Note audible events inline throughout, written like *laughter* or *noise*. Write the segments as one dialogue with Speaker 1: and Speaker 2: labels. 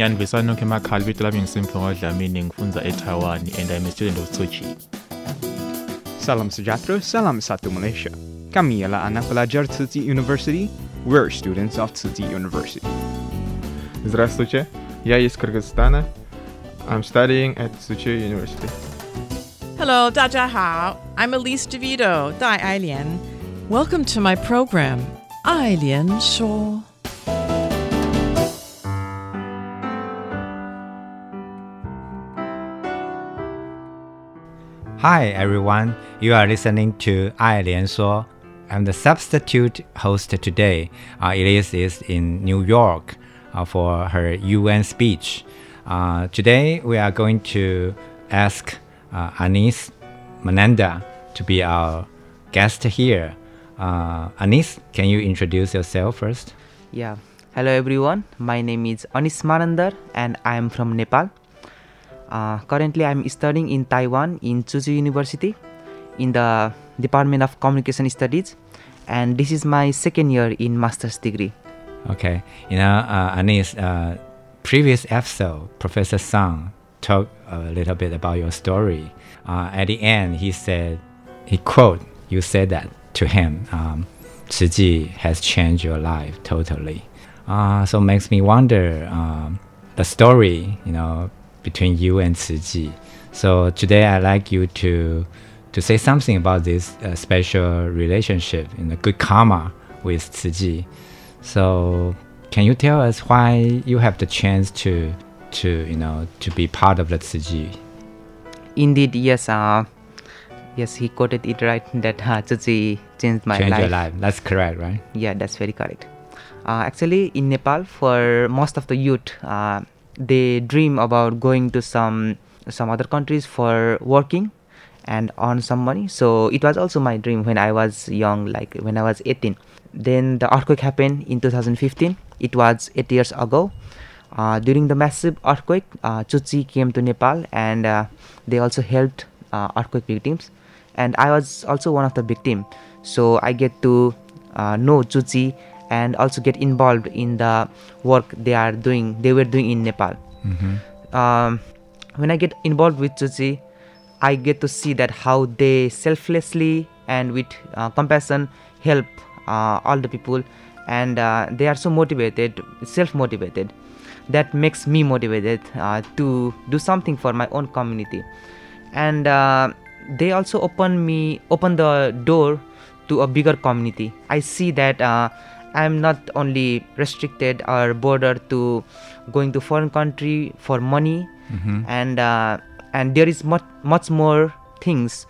Speaker 1: Yani besanokho emakhaya libito lami ngisimphiwe ngwadlamini ngifunza eTaiwan and I'm a student of Tzu Chi.
Speaker 2: Salam Sujatro, Salam Satu Malaysia. Kami ialah anak pelajar Tzu Chi University. We're students of Tzu Chi University.
Speaker 3: Здравствуйте, я из Кыргызстана. I'm studying at Tzu Chi University.
Speaker 4: Hello, 大家好. I'm Elise DeVito, Dai Ailian. Welcome to my program, Ailian Shuo.
Speaker 5: Hi everyone, you are listening to 爱莲说 I'm the substitute host today. Uh, Elise is in New York uh, for her UN speech. Uh, today we are going to ask uh, Anis Mananda to be our guest here. Uh, Anis, can you introduce yourself first?
Speaker 6: Yeah. Hello everyone. My name is Anis Manandhar and I am from Nepal. Uh, currently, I'm studying in Taiwan in Tzu University in the Department of Communication Studies, and this is my second year in master's degree.
Speaker 5: Okay, you know, uh, Anis, uh, previous episode, Professor Sang talked a little bit about your story. Uh, at the end, he said, he quote, you said that to him, um, has changed your life totally. Uh, so makes me wonder um, the story, you know, between you and Tzu Chi. So today I'd like you to to say something about this uh, special relationship and the good karma with Tzu Chi. So can you tell us why you have the chance to to you know to be part of the Tzu Chi?
Speaker 6: Indeed, yes. Uh, yes, he quoted it right that uh, Tzu Chi changed my
Speaker 5: changed
Speaker 6: life.
Speaker 5: your life. That's correct, right?
Speaker 6: Yeah, that's very correct. Uh, actually, in Nepal, for most of the youth, uh, they dream about going to some some other countries for working and earn some money. So it was also my dream when i was young like when i was 18 then the earthquake happened in 2015 it was 8 years ago. Uh, during the massive earthquake uh, Tzu Chi came to nepal and uh, they also helped uh, earthquake victims. And i was also one of the victim. So i get to uh, know Chuchi Chi and also get involved in the work they are doing they were doing in nepal.
Speaker 5: Mm-hmm.
Speaker 6: um, when i get involved with Tzu Chi i get to see that how they selflessly and with uh, compassion help uh, all the people. And uh, they are so motivated self motivated that makes me motivated uh, to do something for my own community. And uh, they also open me open the door to a bigger community. I see that I'm not only restricted or bordered to going to foreign country for money,
Speaker 5: mm-hmm.
Speaker 6: and uh, and there is much much more things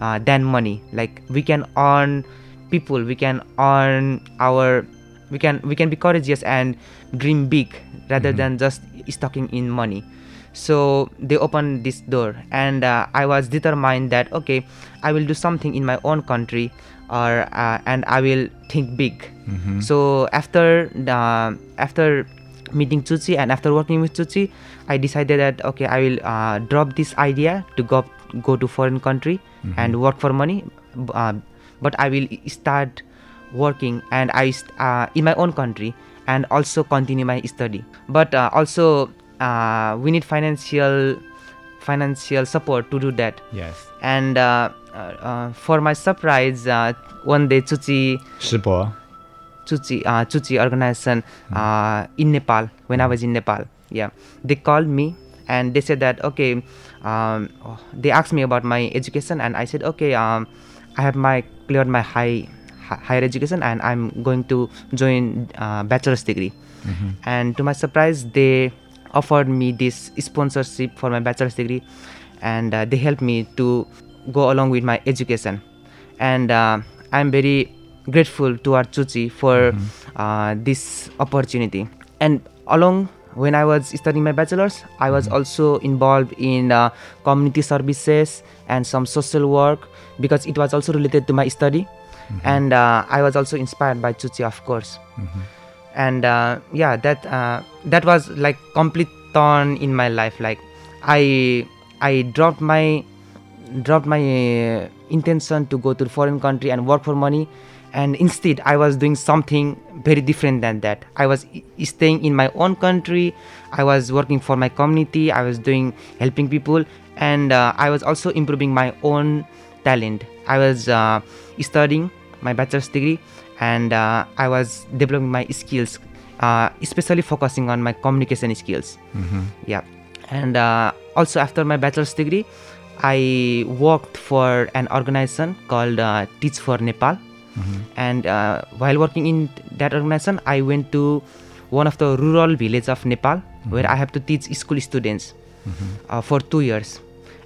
Speaker 6: uh, than money. Like we can earn people, we can earn our, we can we can be courageous and dream big rather
Speaker 5: mm-hmm.
Speaker 6: than just stocking in money. So they opened this door, and uh, I was determined that okay, I will do something in my own country or uh, and I will think big.
Speaker 5: Mm-hmm.
Speaker 6: So after the after meeting Tzu Chi and after working with Tzu Chi, I decided that okay I will uh, drop this idea to go go to foreign country
Speaker 5: mm-hmm.
Speaker 6: and work for money, uh, but I will start working and I uh, in my own country and also continue my study. But uh, also uh, we need financial financial support to do that.
Speaker 5: Yes.
Speaker 6: And uh, for my surprise, uh, one day Tzu Chi
Speaker 5: 师伯
Speaker 6: Tzu Chi uh, organization uh, in Nepal when I was in Nepal. Yeah, they called me and they said that okay. Um, they asked me about my education and I said okay. Um, I have my cleared my high higher education and I'm going to join uh, bachelor's degree. And to my surprise, they offered me this sponsorship for my bachelor's degree, and uh, they helped me to go along with my education. And uh, I'm very grateful to our Tzu Chi for uh, this opportunity. And along when I was studying my bachelor's, I was also involved in uh, community services and some social work because it was also related to my study. And uh, I was also inspired by Tzu Chi, of course. And uh, yeah, that uh, that was like complete turn in my life. Like I I dropped my dropped my uh, intention to go to foreign country and work for money. And instead i was doing something very different than that. I was i- staying in my own country. I was working for my community. I was doing helping people. And uh, i was also improving my own talent. I was uh, studying my bachelor's degree. And uh, i was developing my skills uh, especially focusing on my communication skills.
Speaker 5: Mhm.
Speaker 6: yeah. And uh, also after my bachelor's degree i worked for an organization called uh, teach for nepal. And uh, while working in that organization i went to one of the rural village of nepal where i have to teach school students uh, for two years.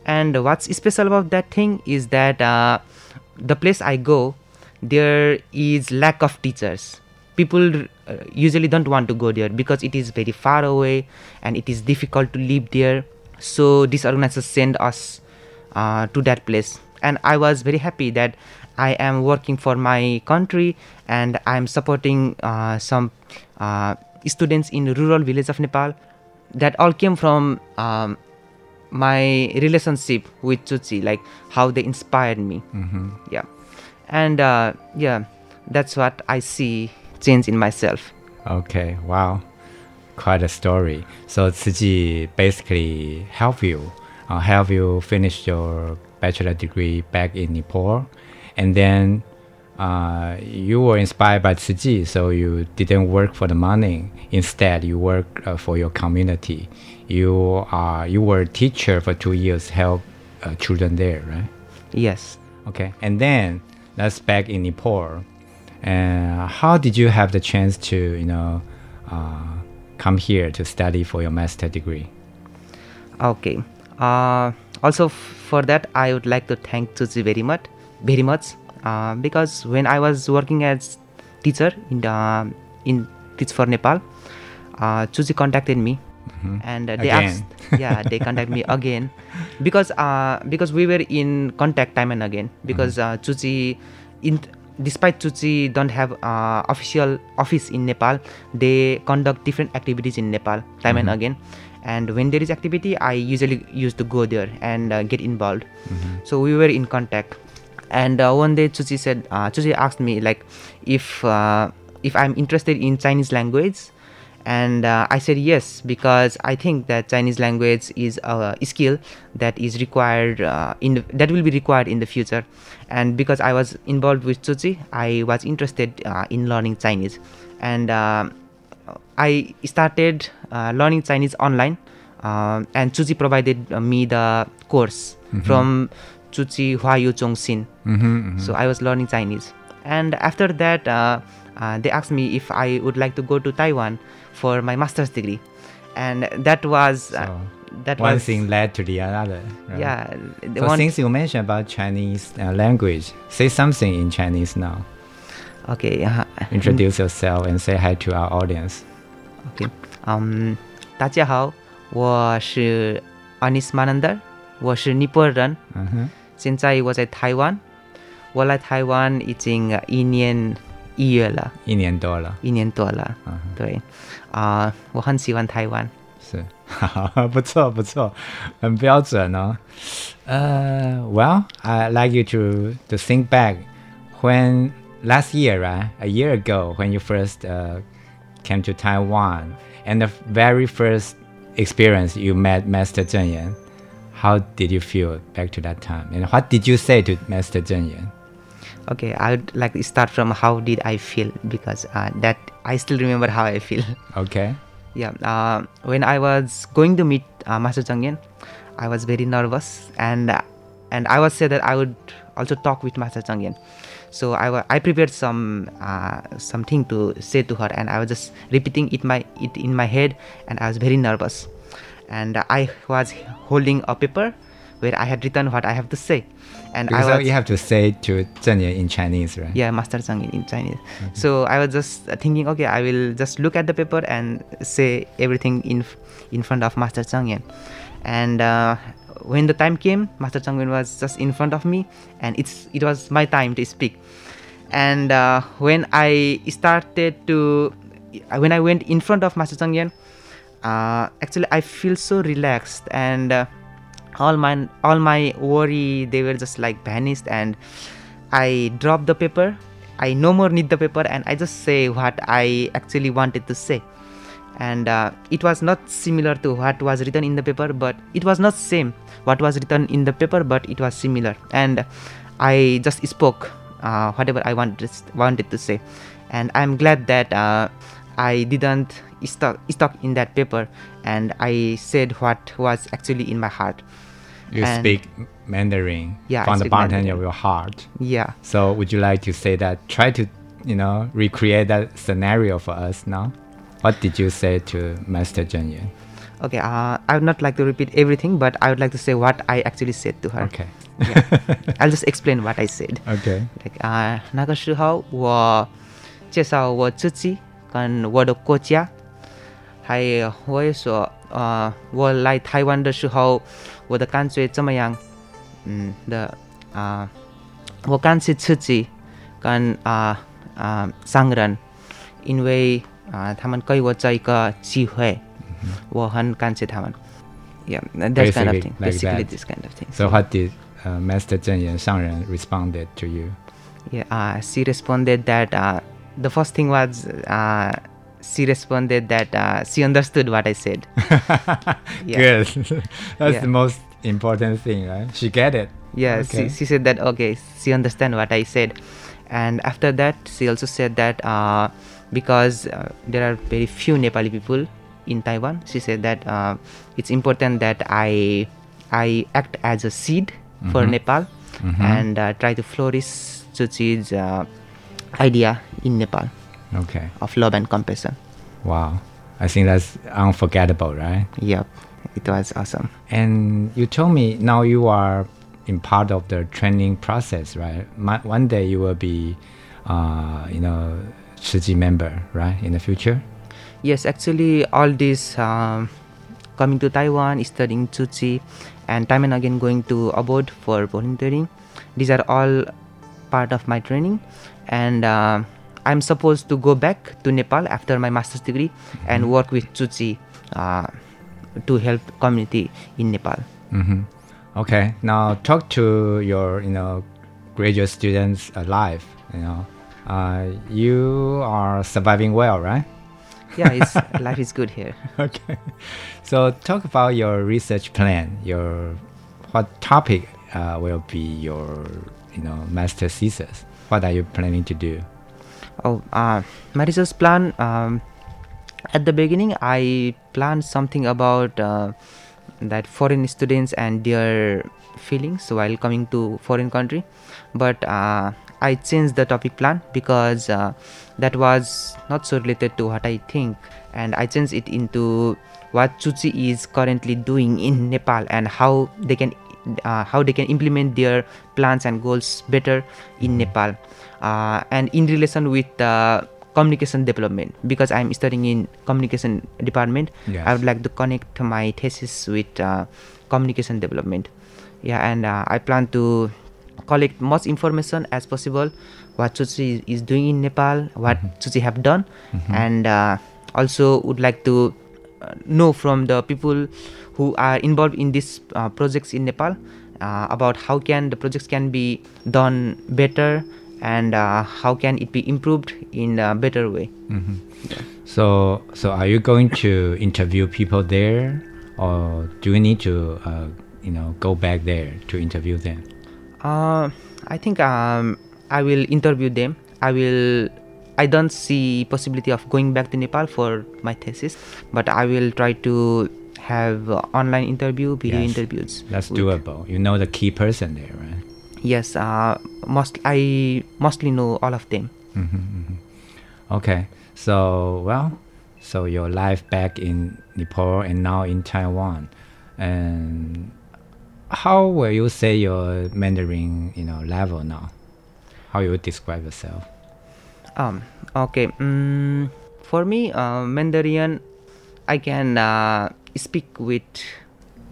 Speaker 6: And what's special about that thing is that uh, the place i go there is lack of teachers. People uh, usually don't want to go there because it is very far away and it is difficult to live there. So this organization sent us to that place and i was very happy that i am working for my country and i am supporting uh, some uh, students in rural village of nepal that all came from um, my relationship with Tzu Chi like how they inspired me
Speaker 5: Mhm.
Speaker 6: yeah and uh, yeah that's what i see change in myself
Speaker 5: Okay, wow. Quite a story. So Tzu Chi basically helped you, uh, help you finish your bachelor degree back in Nepal. And then uh, you were inspired by Tzu Chi, so you didn't work for the money. Instead, you work uh, for your community. You are you were a teacher for two years, help uh, children there, right?
Speaker 6: yes
Speaker 5: Okay, and then that's back in Nepal. And how did you have the chance to, you know, uh, come here to study for your master degree?
Speaker 6: okay uh, also for that i would like to thank Tzu Chi very much very much uh, because when i was working as teacher in the, in teach for nepal uh, contacted me. And uh, they
Speaker 5: Again.
Speaker 6: asked *laughs* yeah they contacted me again. Because uh, because we were in contact time and again. Because uh, Tzu Chi in despite Tzu Chi don't have uh, official office in nepal they conduct different activities in nepal time and
Speaker 5: Mhm.
Speaker 6: again and when there is activity i usually used to go there and uh, get involved. So we were in contact. And uh, one day Tzu Chi said uh, Tzu Chi asked me like if uh, if i'm interested in chinese language. And uh, i said yes because i think that chinese language is a skill that is required uh, in the, that will be required in the future. And because i was involved with Tzu Chi i was interested uh, in learning chinese. And I started uh, learning Chinese online, um, and Tzu Chi provided uh, me the course
Speaker 5: Mhm.
Speaker 6: from Tzu Chi Hua Yu Chong Xin.
Speaker 5: Mhm, mhm.
Speaker 6: So I was learning Chinese, and after that, uh, uh, they asked me if I would like to go to Taiwan for my master's degree, and that was uh, that
Speaker 5: One
Speaker 6: was
Speaker 5: thing led to the other. right?
Speaker 6: Yeah, the
Speaker 5: So
Speaker 6: one-
Speaker 5: since you mentioned about Chinese uh, language, say something in Chinese now.
Speaker 6: Okay. Uh,
Speaker 5: Introduce yourself and say hi to our audience.
Speaker 6: Okay. Um, 大家好，我是 Anis Manandhar，我是尼泊尔人。
Speaker 5: 嗯哼。
Speaker 6: 现在我在台湾，我来台湾已经一年一月了。
Speaker 5: 一年多了。
Speaker 6: 一年多了。嗯、uh-huh.、对。啊、uh,，我很喜欢台湾。
Speaker 5: 是，好，不错不错，很标准哦。呃、uh,，Well, *laughs* I like you to to think back when last year, right? A year ago, when you first uh, came to Taiwan, and the very first experience you met Master Zheng Yan. how did you feel back to that time? And what did you say to Master Zheng Yan?
Speaker 6: Okay, I would like to start from how did I feel because uh, that I still remember how I feel. *laughs*
Speaker 5: Okay.
Speaker 6: Yeah, uh, when I was going to meet uh, Master Zheng Yan, I was very nervous and uh, and I was said that I would also talk with Master Zheng Yan. So I, I prepared some uh, something to say to her and I was just repeating it my it in my head and I was very nervous. And I was holding a paper where I had written what I have to say. And
Speaker 5: because
Speaker 6: I was
Speaker 5: you have to say to Zheng in Chinese, right?
Speaker 6: yeah master Zhang in, in chinese so i was just thinking okay i will just look at the paper and say everything in in front of master Zhang Yan. and uh, when the time came master Zhang was just in front of me and it's it was my time to speak and uh, when i started to when i went in front of master Zhang Yan, uh, actually i feel so relaxed and uh, all my all my worry they were just like vanished and i dropped the paper. I no more need the paper and i just say what i actually wanted to say. And uh, it was not similar to what was written in the paper but it was not same what was written in the paper but it was similar. And i just spoke uh, whatever i wanted wanted to say and i'm glad that uh, i didn't stuck stuck in that paper and i said what was actually in my heart
Speaker 5: You
Speaker 6: And-
Speaker 5: speak Mandarin
Speaker 6: Yeah, I
Speaker 5: from the bottom
Speaker 6: Mandarin.
Speaker 5: of your heart.
Speaker 6: Yeah.
Speaker 5: So would you like to say that? Try to, you know, recreate that scenario for us now. What did you say to Master Zheng Yan?
Speaker 6: Okay, uh, I would not like to repeat everything, but I would like to say what I actually said to her.
Speaker 5: Okay
Speaker 6: Yeah. I'll just explain what I said.
Speaker 5: Okay.
Speaker 6: Like 啊、那个时候我介绍我自己跟我的国家，还有我也说，呃，我来台湾的时候我的感觉怎么样？嗯的啊、我感谢自己跟啊啊商人，因为啊、他们给我这一个机会，我很感谢他们。Yeah, that kind of
Speaker 5: Basically
Speaker 6: thing.
Speaker 5: like
Speaker 6: Basically,
Speaker 5: that.
Speaker 6: this kind of thing.
Speaker 5: So what did uh, Master Zheng Yan Shangren responded to you?
Speaker 6: Yeah, uh, she responded that uh, the first thing was uh, she responded that uh, she understood what I said. *laughs* Yeah.
Speaker 5: Good. *laughs* That's
Speaker 6: Yeah.
Speaker 5: the most important thing, right? She get it.
Speaker 6: Yeah,
Speaker 5: Okay.
Speaker 6: she, she said that okay, she understand what I said, and after that she also said that uh, because uh, there are very few Nepali people in Taiwan, she said that uh, it's important that I I act as a seed for
Speaker 5: Mhm.
Speaker 6: Nepal
Speaker 5: Mhm.
Speaker 6: and uh, try to flourish Tzu Chi's uh, idea in Nepal
Speaker 5: Okay.
Speaker 6: of love and compassion.
Speaker 5: Wow. I think that's unforgettable, right?
Speaker 6: Yep. It was awesome.
Speaker 5: And you told me now you are in part of the training process, right? Ma- One day you will be, uh, you know, Shiji member, right? In the future.
Speaker 6: Yes, actually, all these um, coming to Taiwan, studying Tzuchi, and time and again going to abroad for volunteering. These are all part of my training, and uh, I'm supposed to go back to Nepal after my master's degree and work with Tzuchi uh, to help community in Nepal.
Speaker 5: hmm Okay. Now talk to your, you know, graduate students alive. You know, uh, you are surviving well, right?
Speaker 6: Yeah, it's, *laughs* life is good here. *laughs*
Speaker 5: okay. So talk about your research plan. Your what topic uh, will be your, you know, master thesis? What are you planning to do?
Speaker 6: Oh, uh, my research plan. Um, at the beginning, I planned something about uh, that foreign students and their feelings while coming to foreign country, but uh, I changed the topic plan because uh, that was not so related to what I think, and I changed it into what Tzu Chi is currently doing in Nepal and how they can uh, how they can implement their plans and goals better in Nepal, uh, and in relation with uh, communication development because I'm studying in communication department.
Speaker 5: Yes.
Speaker 6: I would like to connect my thesis with uh, communication development. Yeah, and uh, I plan to collect much information as possible what Tzu Chi is doing in Nepal, what Tzu Chi have done,
Speaker 5: Mhm.
Speaker 6: and uh, also would like to uh, know from the people who are involved in these uh, projects in Nepal uh, about how can the projects can be done better and uh, how can it be improved in a better way.
Speaker 5: hmm So, so are you going to interview people there, or do you need to, uh, you know go back there to interview them?
Speaker 6: Uh, I think um, I will interview them. I will. I don't see possibility of going back to Nepal for my thesis, but I will try to have uh, online interview, video
Speaker 5: Yes,
Speaker 6: interviews.
Speaker 5: That's doable. You know the key person there, right?
Speaker 6: Yes, uh, most I mostly know all of them.
Speaker 5: hmm Okay. So well, so your life back in Nepal and now in Taiwan, and how will you say your Mandarin, you know, level now? How you describe yourself?
Speaker 6: Um, okay. Mm, for me, uh, Mandarin, I can uh, speak with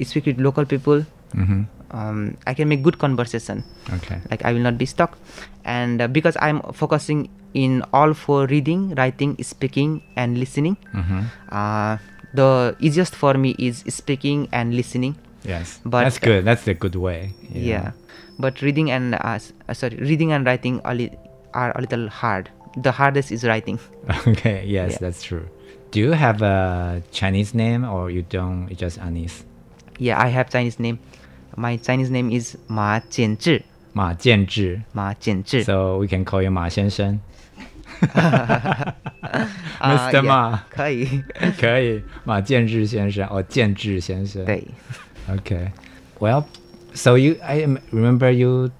Speaker 6: speak with local people.
Speaker 5: Mhm.
Speaker 6: Um, I can make good conversation.
Speaker 5: Okay.
Speaker 6: Like I will not be stuck, and uh, because I'm focusing in all for reading, writing, speaking, and listening.
Speaker 5: Mhm.
Speaker 6: Uh, the easiest for me is speaking and listening.
Speaker 5: Yes.
Speaker 6: But
Speaker 5: that's good. That's the good way. you know.
Speaker 6: yeah but reading and uh, s- uh, sorry reading and writing a li- are a little hard the hardest is writing *laughs*
Speaker 5: Okay. Yes,
Speaker 6: Yeah.
Speaker 5: that's true. Do you have a Chinese name or you don't? You just Anis.
Speaker 6: yeah i have chinese name my chinese name is ma jianzhi
Speaker 5: 马建志.
Speaker 6: ma jianzhi
Speaker 5: So we can call you 马先生. *laughs*
Speaker 6: Uh, *laughs*
Speaker 5: Mr.
Speaker 6: yeah,
Speaker 5: 马
Speaker 6: 可以
Speaker 5: 可以马建志先生 or 建志先生。
Speaker 6: 对。
Speaker 5: Okay. Well, so you I remember you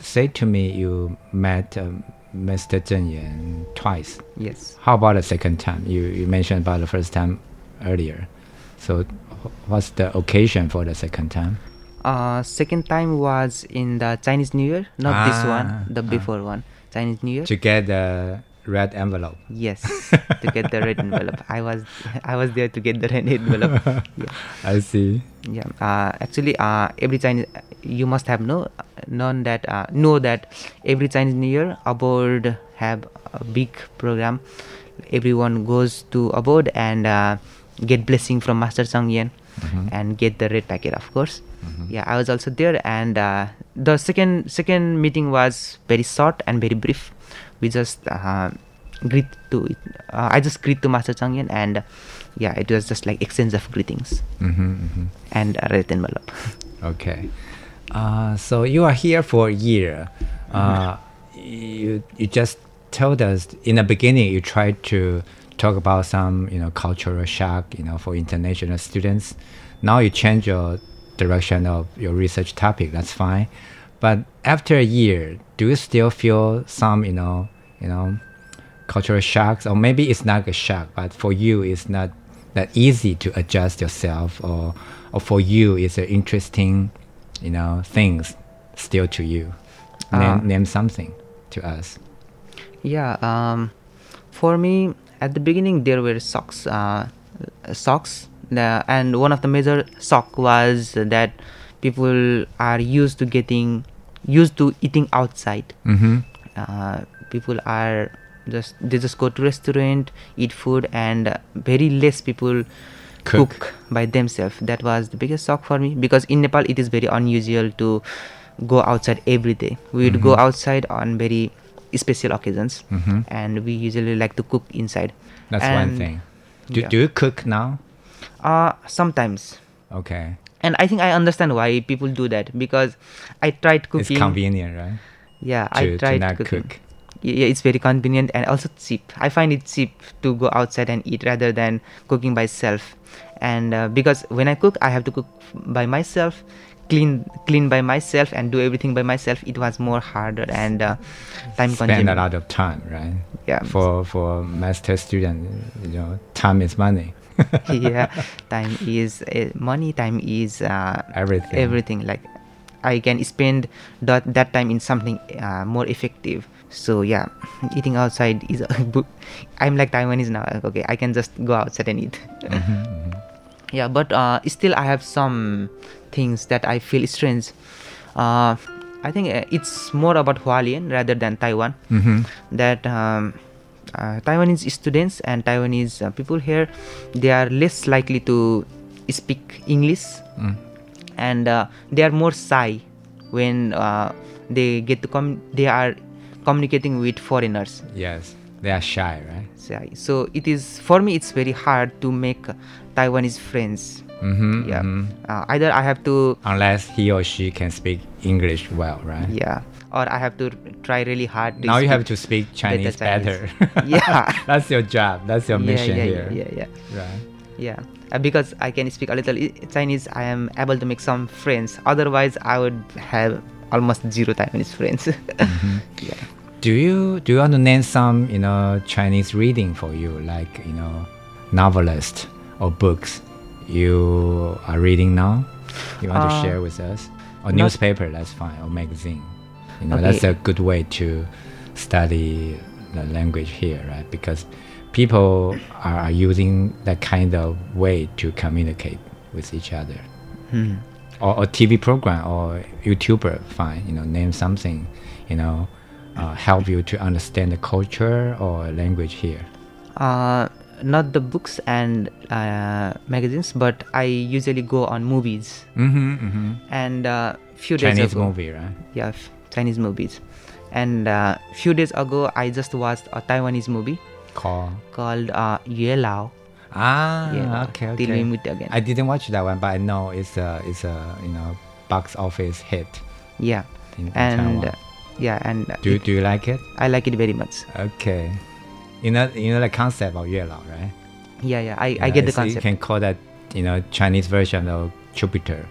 Speaker 5: say to me you met um, Mr. Zheng Yan twice.
Speaker 6: Yes.
Speaker 5: How about the second time? You you mentioned about the first time earlier. So what's the occasion for the second time?
Speaker 6: uh second time was in the chinese new year not this
Speaker 5: Ah,
Speaker 6: one the
Speaker 5: ah.
Speaker 6: before one chinese new year
Speaker 5: To get the red envelope.
Speaker 6: yes *laughs* to get the red envelope. I was i was there to get the red envelope. Yeah *laughs*
Speaker 5: I see.
Speaker 6: yeah. Uh, actually uh, every chinese you must have know known that uh, know that every chinese new year aboard have a big program. Everyone goes to aboard and uh, get blessing from master Chang Yen
Speaker 5: Mhm.
Speaker 6: and get the red packet of course. Yeah i was also there and uh, the second second meeting was very short and very brief we just uh, greet to uh, i just greet to master Chang Yen and uh, yeah it was just like exchange of greetings
Speaker 5: Mm-hmm, mm-hmm.
Speaker 6: and a red envelope
Speaker 5: Okay. Uh, so you are here for a year. Uh, you you just told us in the beginning you tried to talk about some you know cultural shock you know for international students. Now you change your direction of your research topic. That's fine. But after a year, do you still feel some you know you know cultural shocks? Or maybe it's not a shock but for you it's not that easy to adjust yourself or or for you it's an interesting you know things still to you.
Speaker 6: Uh,
Speaker 5: name, name something to us.
Speaker 6: Yeah, um, for me, at the beginning there were socks. uh, shocks, the, and one of the major shock was that people are used to getting used to eating outside.
Speaker 5: Mhm.
Speaker 6: Uh, people are just they just go to restaurant, eat food, and uh, very less people
Speaker 5: Cook.
Speaker 6: cook by themselves. That was the biggest shock for me because in Nepal it is very unusual to go outside every day. We would go
Speaker 5: Mhm.
Speaker 6: outside on very special occasions,
Speaker 5: Mhm.
Speaker 6: and we usually like to cook inside.
Speaker 5: that's one thing do,
Speaker 6: yeah.
Speaker 5: do you cook now
Speaker 6: Uh, sometimes.
Speaker 5: okay
Speaker 6: And I think I understand why people do that because I tried cooking.
Speaker 5: it's convenient right
Speaker 6: Yeah,
Speaker 5: to,
Speaker 6: I
Speaker 5: to
Speaker 6: tried
Speaker 5: not
Speaker 6: cooking.
Speaker 5: cook
Speaker 6: Yeah, it's very convenient and also cheap. I find it cheap to go outside and eat rather than cooking by self. And uh, because when I cook, I have to cook by myself, clean clean by myself, and do everything by myself. It was more harder and uh, time
Speaker 5: spend
Speaker 6: consuming.
Speaker 5: a lot of time right
Speaker 6: Yeah.
Speaker 5: for for master student you know time is money *laughs*
Speaker 6: yeah, time is uh, money. Time is uh,
Speaker 5: Everything.
Speaker 6: Everything like I can spend that that time in something uh, more effective. So yeah, eating outside is. *laughs* I'm like Taiwanese now. Okay, I can just go outside and eat. *laughs*
Speaker 5: Mhm,
Speaker 6: yeah, but uh, still I have some things that I feel strange. Uh, I think uh, it's more about Hualien rather than Taiwan.
Speaker 5: Mhm.
Speaker 6: That um, Taiwanese students and Taiwanese uh, people here, they are less likely to speak English,
Speaker 5: Mm.
Speaker 6: and uh, they are more shy when uh, they get to come. They are communicating with foreigners.
Speaker 5: yes they are shy right
Speaker 6: Shy. So it is for me. It's very hard to make Taiwanese friends
Speaker 5: Mm-hmm,
Speaker 6: Yeah.
Speaker 5: mhm.
Speaker 6: Uh, either I have to
Speaker 5: Unless he or she can speak English well, right?
Speaker 6: yeah, or I have to try really hard. To
Speaker 5: Now you have to speak Chinese better. *laughs*
Speaker 6: yeah. *laughs*
Speaker 5: That's your job. That's your mission
Speaker 6: yeah,
Speaker 5: here.
Speaker 6: Yeah, yeah, yeah.
Speaker 5: Right.
Speaker 6: Yeah, uh, because I can speak a little Chinese, I am able to make some friends. Otherwise, I would have almost zero Taiwanese friends. *laughs* Yeah.
Speaker 5: Do you do you want to name some you know Chinese reading for you, like you know novelist or books you are reading now? You want to
Speaker 6: Uh,
Speaker 5: share with us, or newspaper? That's fine, or magazine. You know that's a good way to study the language here, right? Because people are, using that kind of way to communicate with each other.
Speaker 6: Hmm.
Speaker 5: Or, or TV program or YouTuber, fine. You know, name something. You know, uh, help you to understand the culture or language here.
Speaker 6: Uh, not the books and uh, magazines, but I usually go on movies.
Speaker 5: Mm-hmm, mm-hmm.
Speaker 6: And uh, few
Speaker 5: Chinese
Speaker 6: days ago,
Speaker 5: movie, right?
Speaker 6: Yeah, Chinese movies. And uh, few days ago, I just watched a Taiwanese movie
Speaker 5: Call.
Speaker 6: called uh, Yue Lao.
Speaker 5: Ah,
Speaker 6: Yeah,
Speaker 5: okay,
Speaker 6: Till
Speaker 5: okay.
Speaker 6: we meet again.
Speaker 5: I didn't watch that one, but I know it's a it's a you know box office hit.
Speaker 6: Yeah,
Speaker 5: in, in
Speaker 6: and uh, yeah, and uh,
Speaker 5: do
Speaker 6: it-
Speaker 5: do you like it?
Speaker 6: I like it very much.
Speaker 5: Okay. You know you know the concept of Yue Lao, right?
Speaker 6: Yeah, yeah, I, I get the
Speaker 5: concept. You can call that you know Chinese version of Jupiter.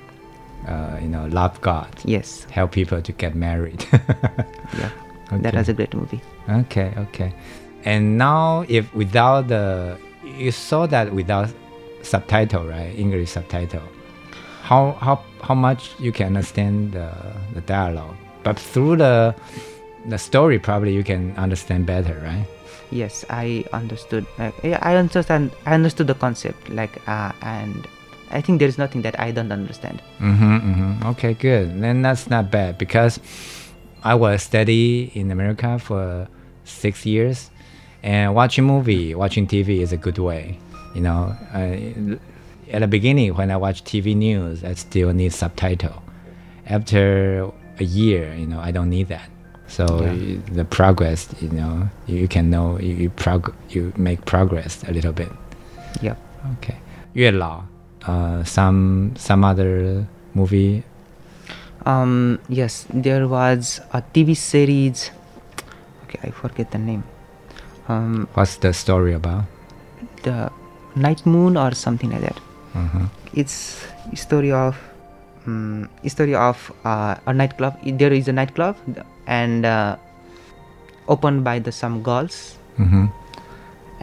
Speaker 5: Uh, you know, love God.
Speaker 6: Yes.
Speaker 5: Help people to get married. *laughs*
Speaker 6: yeah. That was a great movie.
Speaker 5: Okay, okay. And now, if without the, you saw that without subtitle, right? English subtitle. How how how much you can understand the, the dialogue, but through the the story, probably you can understand better, right?
Speaker 6: Yes, I understood. Yeah, I understand. I understood the concept. Like, uh, and I think there is nothing that I don't understand.
Speaker 5: Mm-hmm, mm-hmm. Okay, good. Then that's not bad because I was study in America for six years, and watching movie, watching TV is a good way. You know, uh, at the beginning when I watch TV news, I still need subtitle. After a year, you know, I don't need that. So
Speaker 6: Yeah.
Speaker 5: the progress, you know, you, you can know you you, prog- you make progress a little bit.
Speaker 6: Yep.
Speaker 5: Okay. 月老, uh, some some other movie.
Speaker 6: Um, yes, there was a TV series. Okay, I forget the name. Um,
Speaker 5: What's the story about?
Speaker 6: the Night Moon or something like that.
Speaker 5: Mhm.
Speaker 6: It's story of um, a story of uh, a nightclub. There is a nightclub and uh, opened by the some girls,
Speaker 5: Mhm.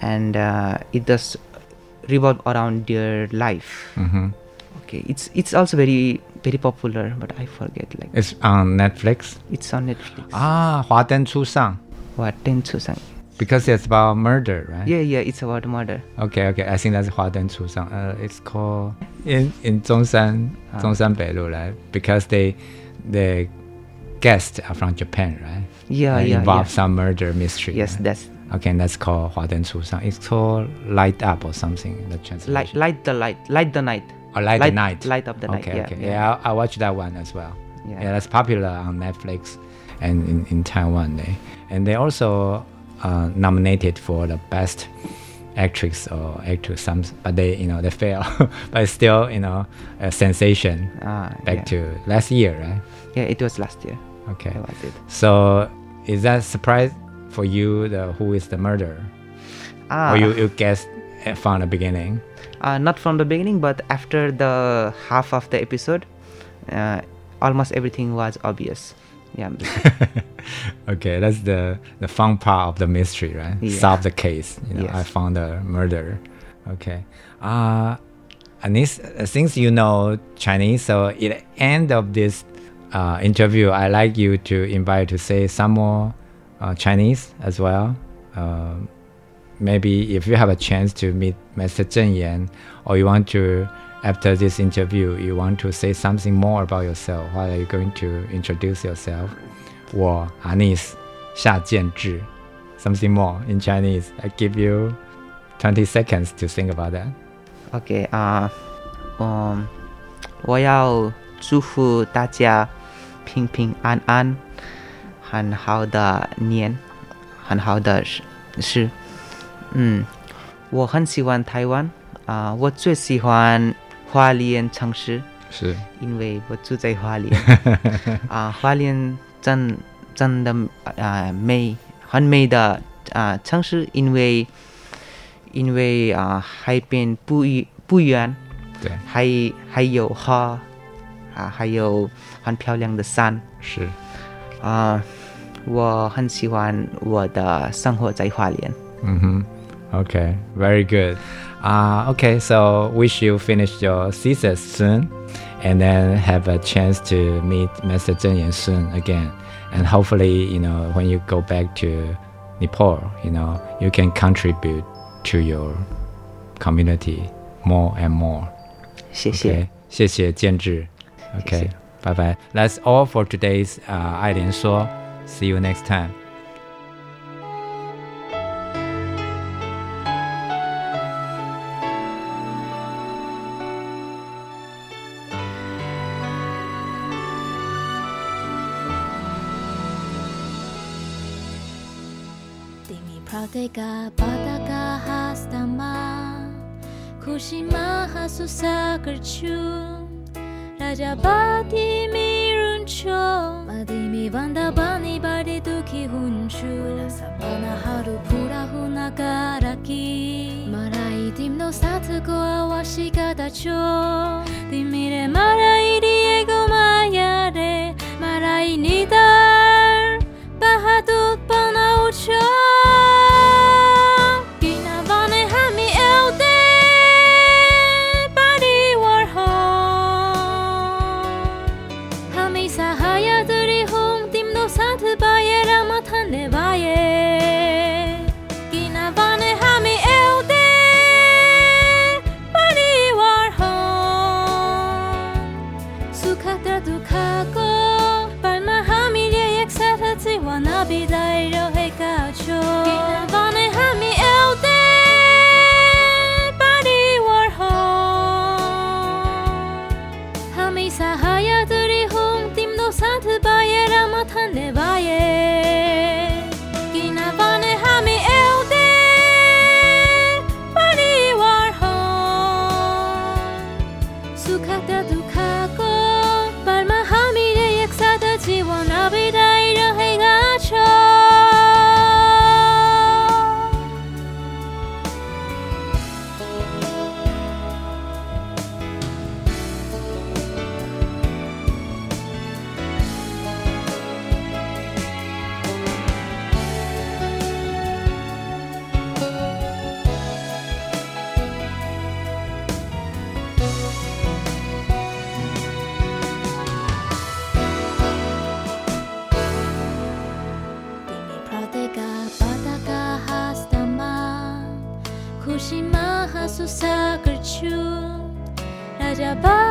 Speaker 6: and uh, it does revolve around their life.
Speaker 5: Mhm.
Speaker 6: Okay, it's it's also very very popular, but I forget like
Speaker 5: It's on Netflix.
Speaker 6: it's on Netflix.
Speaker 5: Ah, 华灯初上.
Speaker 6: What ten to some?
Speaker 5: Because it's about murder, right?
Speaker 6: Yeah, yeah, it's about murder.
Speaker 5: Okay, okay. I think that's 华灯初上. Uh, it's called in in 中山
Speaker 6: Ah.
Speaker 5: 中山北路, right? Because they the guests are from Japan, right?
Speaker 6: Yeah,
Speaker 5: They
Speaker 6: yeah,
Speaker 5: Involve
Speaker 6: yeah.
Speaker 5: some murder mystery.
Speaker 6: Yes,
Speaker 5: right?
Speaker 6: that's
Speaker 5: Okay, and that's called 华灯初上. It's called Light Up or something. The translation.
Speaker 6: light light the light light the night.
Speaker 5: Or Light, the Night.
Speaker 6: Light up the night.
Speaker 5: Okay,
Speaker 6: Yeah,
Speaker 5: okay.
Speaker 6: yeah.
Speaker 5: Yeah, I, I watched that one as well.
Speaker 6: Yeah.
Speaker 5: Yeah, that's popular on Netflix and in, in Taiwan. They, and they also uh, nominated for the best actress or actor, some, but they, you know, they fail. *laughs* but it's still, you know, a sensation
Speaker 6: Ah,
Speaker 5: back
Speaker 6: yeah.
Speaker 5: to last year, right?
Speaker 6: Yeah, it was last year.
Speaker 5: Okay.
Speaker 6: That was it.
Speaker 5: So is that surprise for you, the who is the murderer?
Speaker 6: Ah,
Speaker 5: Or you, you guessed from the beginning?
Speaker 6: uh, not from the beginning, but after the half of the episode, uh, almost everything was obvious. Yeah. *laughs*
Speaker 5: okay, that's the the fun part of the mystery, right?
Speaker 6: Yeah.
Speaker 5: Solve the case. You know,
Speaker 6: Yes.
Speaker 5: I found the murderer. Okay. Uh Anis, uh, since you know Chinese, so at the end of this uh, interview, I like you to invite to say some more uh, Chinese as well. Um, maybe if you have a chance to meet Mr. Zheng Yan, or you want to, after this interview, you want to say something more about yourself. What are you going to introduce yourself? 我 Anis 夏建志 something more in Chinese. I give you 20 seconds to think about that.
Speaker 6: OK 啊、嗯，我要祝福大家平平安安， 很好的年，很好的事事。嗯，我很喜欢台湾啊、我最喜欢花莲城市，
Speaker 5: 是。
Speaker 6: 因为我住在花莲。*laughs* 啊，花莲真真的啊美很美的啊城市，因为因为啊海边不远不远，
Speaker 5: 对，
Speaker 6: 还还有花啊，还有很漂亮的山，
Speaker 5: 是。
Speaker 6: 啊，我很喜欢我的生活在花莲。
Speaker 5: 嗯哼，Okay, very good. Uh, okay, so wish you finish your thesis soon and then have a chance to meet Master Zheng Yan soon again. And hopefully, you know, when you go back to Nepal, you know, you can contribute to your community more and more.
Speaker 6: 谢谢。
Speaker 5: Okay, 谢谢建志. Okay, bye bye. That's all for today's uh, 爱莲说. See you next time.
Speaker 7: Dimi prateka pataka hastama Kushima susah kercun Raja Bati miruncho Madimi banda Ihunju sa panaharu purahu nagaraki Marai timno satsuko awashikata cho Dimire mare 種はえ。